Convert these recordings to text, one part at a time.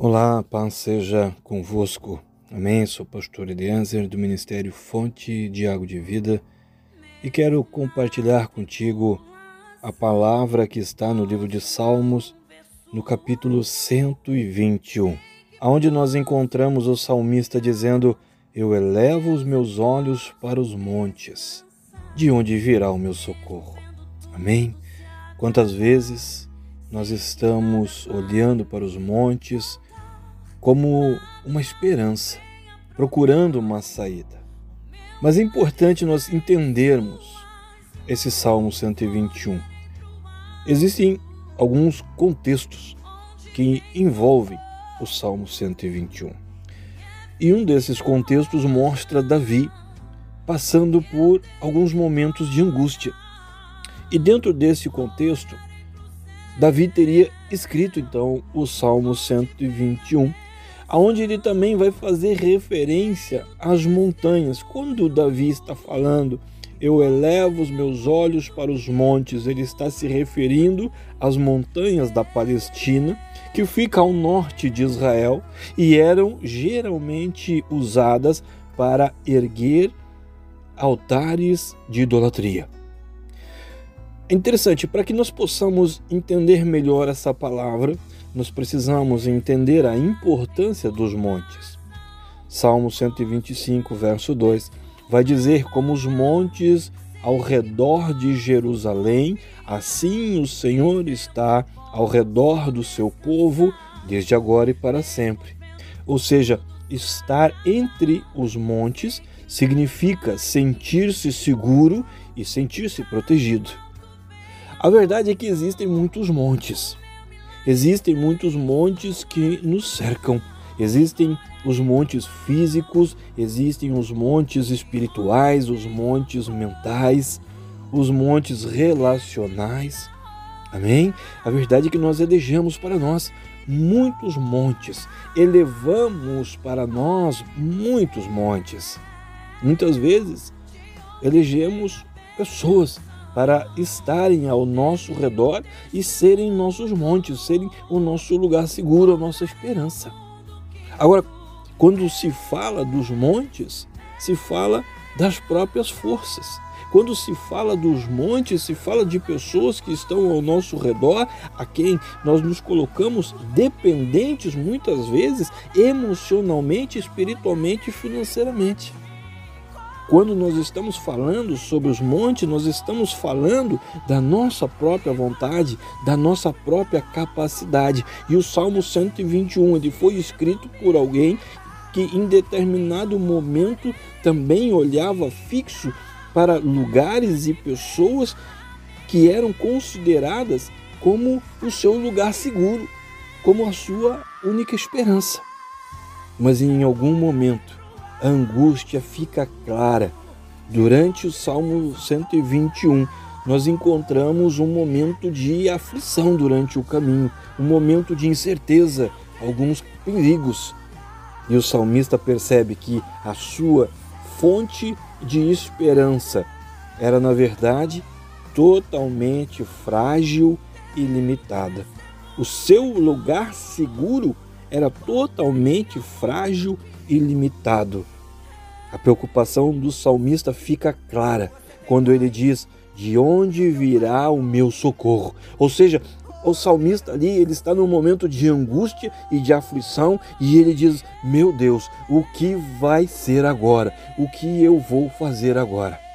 Olá, paz seja convosco. Amém. Sou pastor Eliezer do Ministério Fonte de Água de Vida e quero compartilhar contigo a palavra que está no livro de Salmos, no capítulo 121, onde nós encontramos o salmista dizendo: Eu elevo os meus olhos para os montes, de onde virá o meu socorro. Amém. Quantas vezes nós estamos olhando para os montes, como uma esperança, procurando uma saída. Mas é importante nós entendermos esse Salmo 121. Existem alguns contextos que envolvem o Salmo 121. E um desses contextos mostra Davi passando por alguns momentos de angústia. E dentro desse contexto, Davi teria escrito então o Salmo 121 aonde ele também vai fazer referência às montanhas. Quando Davi está falando, eu elevo os meus olhos para os montes, ele está se referindo às montanhas da Palestina, que fica ao norte de Israel e eram geralmente usadas para erguer altares de idolatria. É interessante, para que nós possamos entender melhor essa palavra, nós precisamos entender a importância dos montes. Salmo 125, verso 2, vai dizer como os montes ao redor de Jerusalém, assim o Senhor está ao redor do seu povo, desde agora e para sempre. Ou seja, estar entre os montes significa sentir-se seguro e sentir-se protegido. A verdade é que existem muitos montes. Existem muitos montes que nos cercam. Existem os montes físicos, existem os montes espirituais, os montes mentais, os montes relacionais. Amém? A verdade é que nós elegemos para nós muitos montes, elevamos para nós muitos montes. Muitas vezes elegemos pessoas para estarem ao nosso redor e serem nossos montes, serem o nosso lugar seguro, a nossa esperança. Agora, quando se fala dos montes, se fala das próprias forças. Quando se fala dos montes, se fala de pessoas que estão ao nosso redor, a quem nós nos colocamos dependentes muitas vezes emocionalmente, espiritualmente e financeiramente. Quando nós estamos falando sobre os montes, nós estamos falando da nossa própria vontade, da nossa própria capacidade. E o Salmo 121, ele foi escrito por alguém que em determinado momento também olhava fixo para lugares e pessoas que eram consideradas como o seu lugar seguro, como a sua única esperança. Mas em algum momento a angústia fica clara. Durante o Salmo 121, nós encontramos um momento de aflição durante o caminho, um momento de incerteza, alguns perigos. E o salmista percebe que a sua fonte de esperança era, na verdade, totalmente frágil e limitada. O seu lugar seguro era totalmente frágil ilimitado. A preocupação do salmista fica clara quando ele diz: De onde virá o meu socorro? Ou seja, o salmista ali, ele está num momento de angústia e de aflição e ele diz: Meu Deus, o que vai ser agora? O que eu vou fazer agora?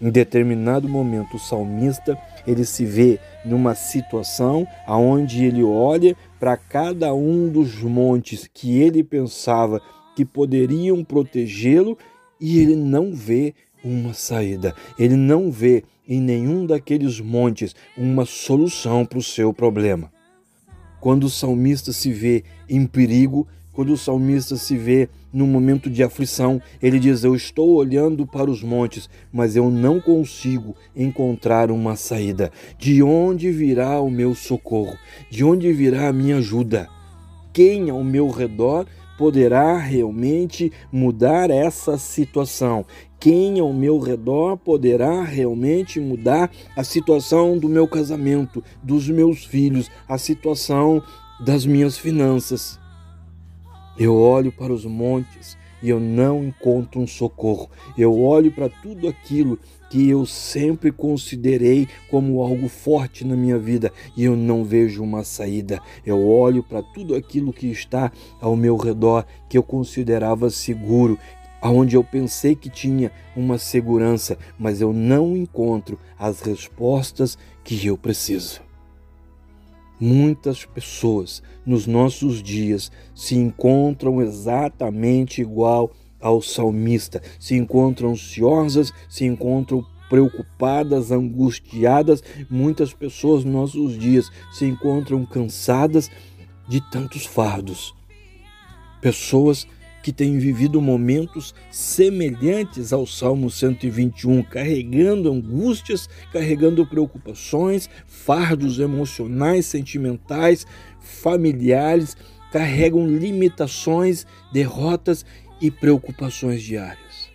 Em determinado momento, o salmista ele se vê numa situação aonde ele olha para cada um dos montes que ele pensava que poderiam protegê-lo e ele não vê uma saída. Ele não vê em nenhum daqueles montes uma solução para o seu problema. Quando o salmista se vê em perigo, quando o salmista se vê num momento de aflição, ele diz: Eu estou olhando para os montes, mas eu não consigo encontrar uma saída. De onde virá o meu socorro? De onde virá a minha ajuda? Quem ao meu redor poderá realmente mudar essa situação? Quem ao meu redor poderá realmente mudar a situação do meu casamento, dos meus filhos, a situação das minhas finanças. Eu olho para os montes e eu não encontro um socorro. Eu olho para tudo aquilo que eu sempre considerei como algo forte na minha vida e eu não vejo uma saída. Eu olho para tudo aquilo que está ao meu redor que eu considerava seguro, aonde eu pensei que tinha uma segurança, mas eu não encontro as respostas que eu preciso. Muitas pessoas nos nossos dias se encontram exatamente igual ao salmista, se encontram ansiosas, se encontram preocupadas, angustiadas. Muitas pessoas nos nossos dias se encontram cansadas de tantos fardos. Pessoas que têm vivido momentos semelhantes ao Salmo 121, carregando angústias, carregando preocupações, fardos emocionais, sentimentais, familiares, carregam limitações, derrotas e preocupações diárias.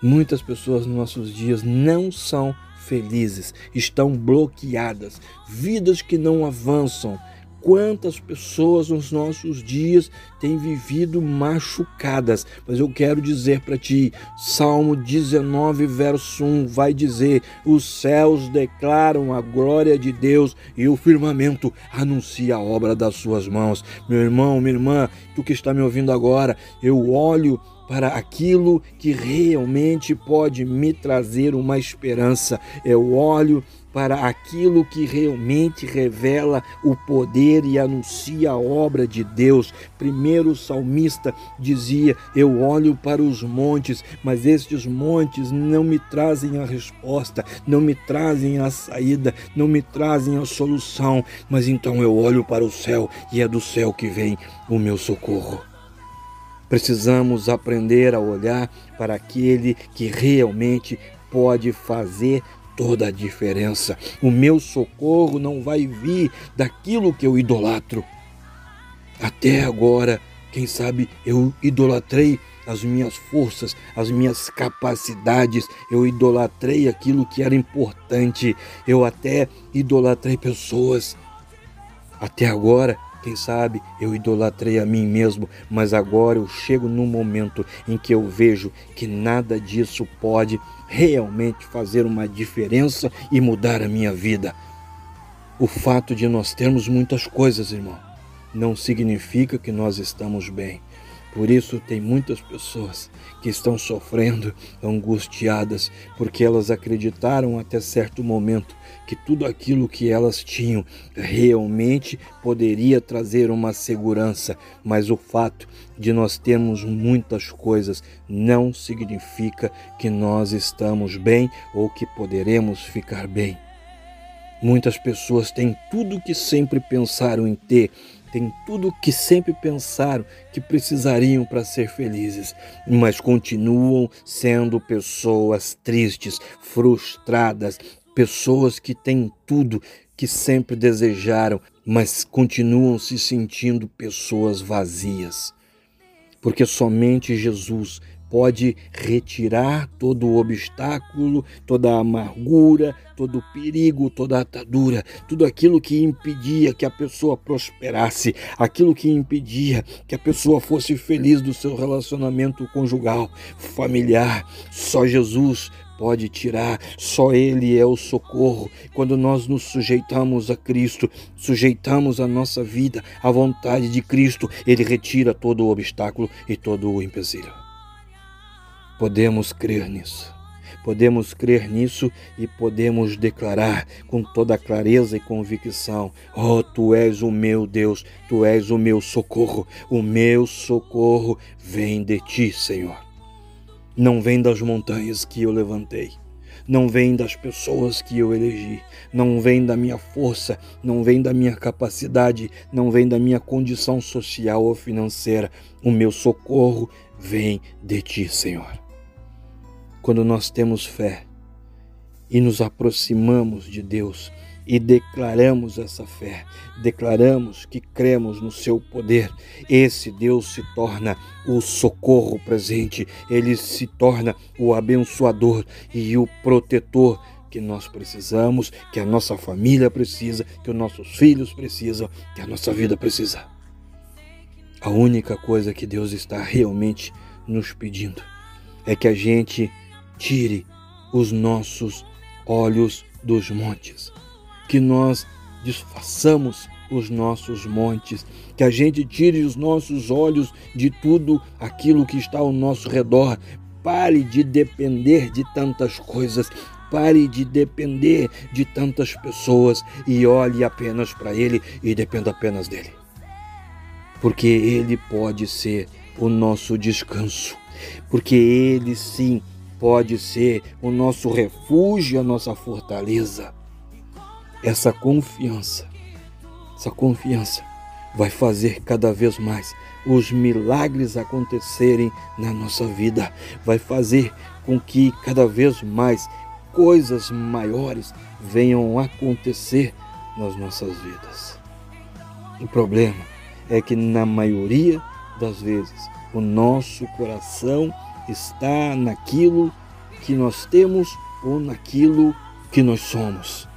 Muitas pessoas nos nossos dias não são felizes, estão bloqueadas, vidas que não avançam, quantas pessoas nos nossos dias têm vivido machucadas. Mas eu quero dizer para ti, Salmo 19, verso 1 vai dizer: Os céus declaram a glória de Deus e o firmamento anuncia a obra das suas mãos. Meu irmão, minha irmã, tu que está me ouvindo agora, eu olho para aquilo que realmente pode me trazer uma esperança. Eu olho para aquilo que realmente revela o poder e anuncia a obra de Deus. Primeiro o salmista dizia: Eu olho para os montes, mas estes montes não me trazem a resposta, não me trazem a saída, não me trazem a solução. Mas então eu olho para o céu e é do céu que vem o meu socorro. Precisamos aprender a olhar para aquele que realmente pode fazer toda a diferença. O meu socorro não vai vir daquilo que eu idolatro. Até agora, quem sabe eu idolatrei as minhas forças, as minhas capacidades, eu idolatrei aquilo que era importante, eu até idolatrei pessoas. Até agora, quem sabe eu idolatrei a mim mesmo, mas agora eu chego num momento em que eu vejo que nada disso pode realmente fazer uma diferença e mudar a minha vida. O fato de nós termos muitas coisas, irmão, não significa que nós estamos bem. Por isso, tem muitas pessoas que estão sofrendo, angustiadas, porque elas acreditaram até certo momento que tudo aquilo que elas tinham realmente poderia trazer uma segurança, mas o fato de nós termos muitas coisas não significa que nós estamos bem ou que poderemos ficar bem. Muitas pessoas têm tudo o que sempre pensaram em ter, têm tudo o que sempre pensaram que precisariam para ser felizes, mas continuam sendo pessoas tristes, frustradas, pessoas que têm tudo que sempre desejaram, mas continuam se sentindo pessoas vazias. Porque somente Jesus pode retirar todo o obstáculo, toda a amargura, todo o perigo, toda a atadura, tudo aquilo que impedia que a pessoa prosperasse, aquilo que impedia que a pessoa fosse feliz do seu relacionamento conjugal, familiar. Só Jesus pode tirar, só Ele é o socorro. Quando nós nos sujeitamos a Cristo, sujeitamos a nossa vida à vontade de Cristo, Ele retira todo o obstáculo e todo o empecilho. Podemos crer nisso. Podemos crer nisso e podemos declarar com toda clareza e convicção: Oh, tu és o meu Deus, tu és o meu socorro, o meu socorro vem de ti, Senhor. Não vem das montanhas que eu levantei, não vem das pessoas que eu elegi, não vem da minha força, não vem da minha capacidade, não vem da minha condição social ou financeira. O meu socorro vem de ti, Senhor quando nós temos fé e nos aproximamos de Deus e declaramos essa fé, declaramos que cremos no seu poder, esse Deus se torna o socorro presente, ele se torna o abençoador e o protetor que nós precisamos, que a nossa família precisa, que os nossos filhos precisam, que a nossa vida precisa. A única coisa que Deus está realmente nos pedindo é que a gente tire os nossos olhos dos montes, que nós desfaçamos os nossos montes, que a gente tire os nossos olhos de tudo aquilo que está ao nosso redor. Pare de depender de tantas coisas, pare de depender de tantas pessoas e olhe apenas para Ele e dependa apenas dele. Porque Ele pode ser o nosso descanso, porque Ele sim pode ser o nosso refúgio, a nossa fortaleza. Essa confiança, essa confiança vai fazer cada vez mais os milagres acontecerem na nossa vida, vai fazer com que cada vez mais coisas maiores venham acontecer nas nossas vidas. O problema é que na maioria das vezes o nosso coração está naquilo que nós temos ou naquilo que nós somos.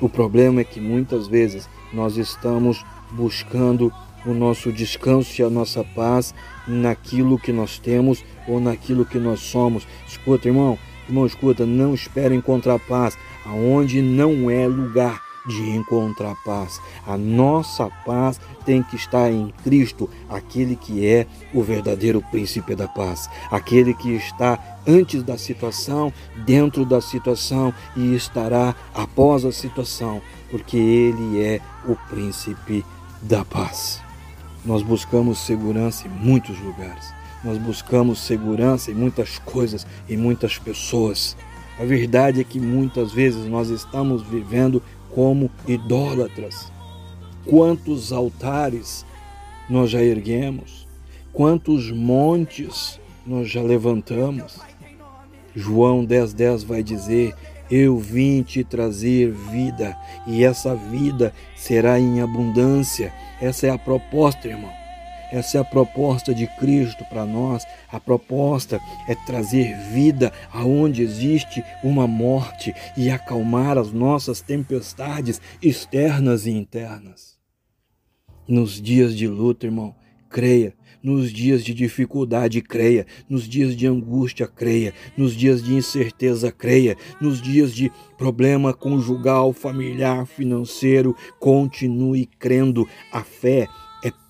O problema é que muitas vezes nós estamos buscando o nosso descanso e a nossa paz naquilo que nós temos ou naquilo que nós somos. Escuta, irmão, irmão, escuta, não espere encontrar paz aonde não é lugar de encontrar paz. A nossa paz tem que estar em Cristo, aquele que é o verdadeiro príncipe da paz, aquele que está antes da situação, dentro da situação e estará após a situação, porque ele é o príncipe da paz. Nós buscamos segurança em muitos lugares. Nós buscamos segurança em muitas coisas e muitas pessoas. A verdade é que muitas vezes nós estamos vivendo como idólatras. Quantos altares nós já erguemos, quantos montes nós já levantamos. João 10,10 10 vai dizer: Eu vim te trazer vida, e essa vida será em abundância. Essa é a proposta, irmão. Essa é a proposta de Cristo para nós. A proposta é trazer vida aonde existe uma morte e acalmar as nossas tempestades externas e internas. Nos dias de luta, irmão, creia. Nos dias de dificuldade, creia. Nos dias de angústia, creia. Nos dias de incerteza, creia. Nos dias de problema conjugal, familiar, financeiro, continue crendo. A fé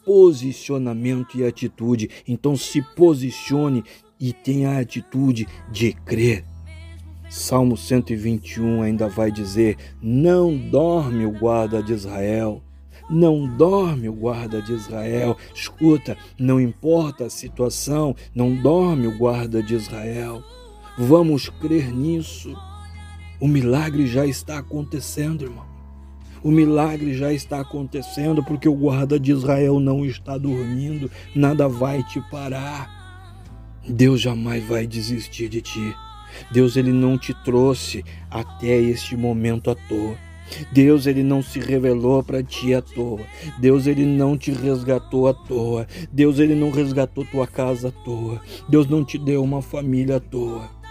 posicionamento e atitude. Então se posicione e tenha a atitude de crer. Salmo 121 ainda vai dizer: Não dorme o guarda de Israel. Não dorme o guarda de Israel. Escuta, não importa a situação, não dorme o guarda de Israel. Vamos crer nisso. O milagre já está acontecendo, irmão. O milagre já está acontecendo porque o guarda de Israel não está dormindo, nada vai te parar. Deus jamais vai desistir de ti. Deus ele não te trouxe até este momento à toa. Deus ele não se revelou para ti à toa. Deus ele não te resgatou à toa. Deus ele não resgatou tua casa à toa. Deus não te deu uma família à toa.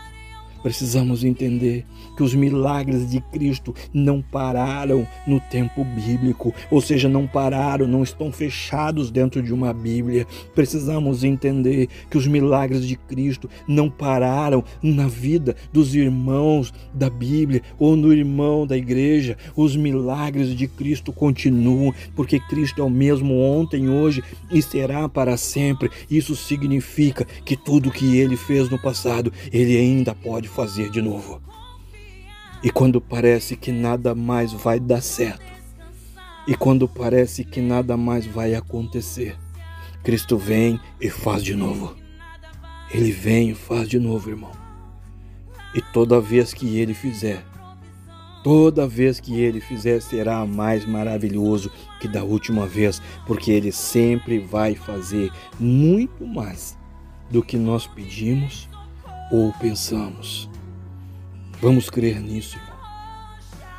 Precisamos entender que os milagres de Cristo não pararam no tempo bíblico, ou seja, não pararam, não estão fechados dentro de uma Bíblia. Precisamos entender que os milagres de Cristo não pararam na vida dos irmãos da Bíblia ou no irmão da igreja. Os milagres de Cristo continuam, porque Cristo é o mesmo ontem, hoje e será para sempre. Isso significa que tudo que ele fez no passado, ele ainda pode fazer de novo. E quando parece que nada mais vai dar certo, e quando parece que nada mais vai acontecer, Cristo vem e faz de novo. Ele vem e faz de novo, irmão. E toda vez que ele fizer, toda vez que ele fizer será mais maravilhoso que da última vez, porque ele sempre vai fazer muito mais do que nós pedimos ou pensamos. Vamos crer nisso, irmão.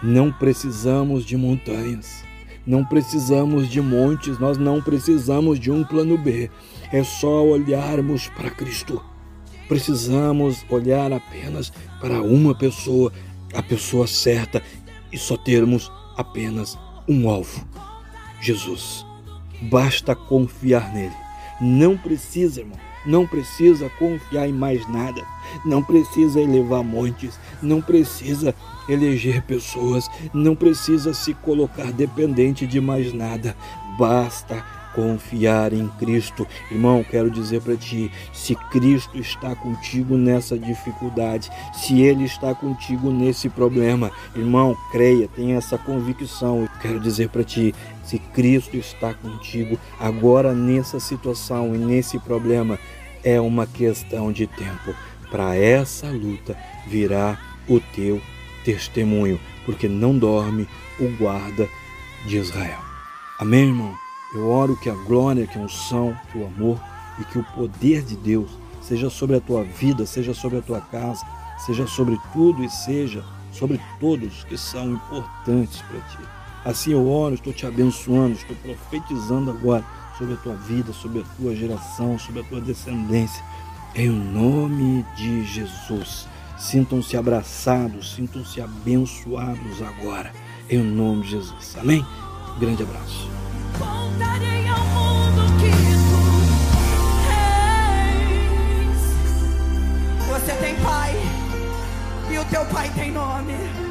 Não precisamos de montanhas, não precisamos de montes, nós não precisamos de um plano B. É só olharmos para Cristo. Precisamos olhar apenas para uma pessoa, a pessoa certa e só termos apenas um alvo: Jesus. Basta confiar nele. Não precisa, irmão, não precisa confiar em mais nada, não precisa elevar montes, não precisa eleger pessoas, não precisa se colocar dependente de mais nada. Basta confiar em Cristo. Irmão, quero dizer para ti, se Cristo está contigo nessa dificuldade, se ele está contigo nesse problema, irmão, creia, tenha essa convicção. Eu quero dizer para ti, se Cristo está contigo agora nessa situação e nesse problema, é uma questão de tempo. Para essa luta virá o teu testemunho, porque não dorme o guarda de Israel. Amém, irmão? Eu oro que a glória, que a unção, que o amor e que o poder de Deus seja sobre a tua vida, seja sobre a tua casa, seja sobre tudo e seja sobre todos que são importantes para ti. Assim eu oro, estou te abençoando, estou profetizando agora sobre a tua vida, sobre a tua geração, sobre a tua descendência. Em nome de Jesus. Sintam-se abraçados, sintam-se abençoados agora. Em nome de Jesus. Amém? grande abraço. Você tem pai e o teu pai tem nome.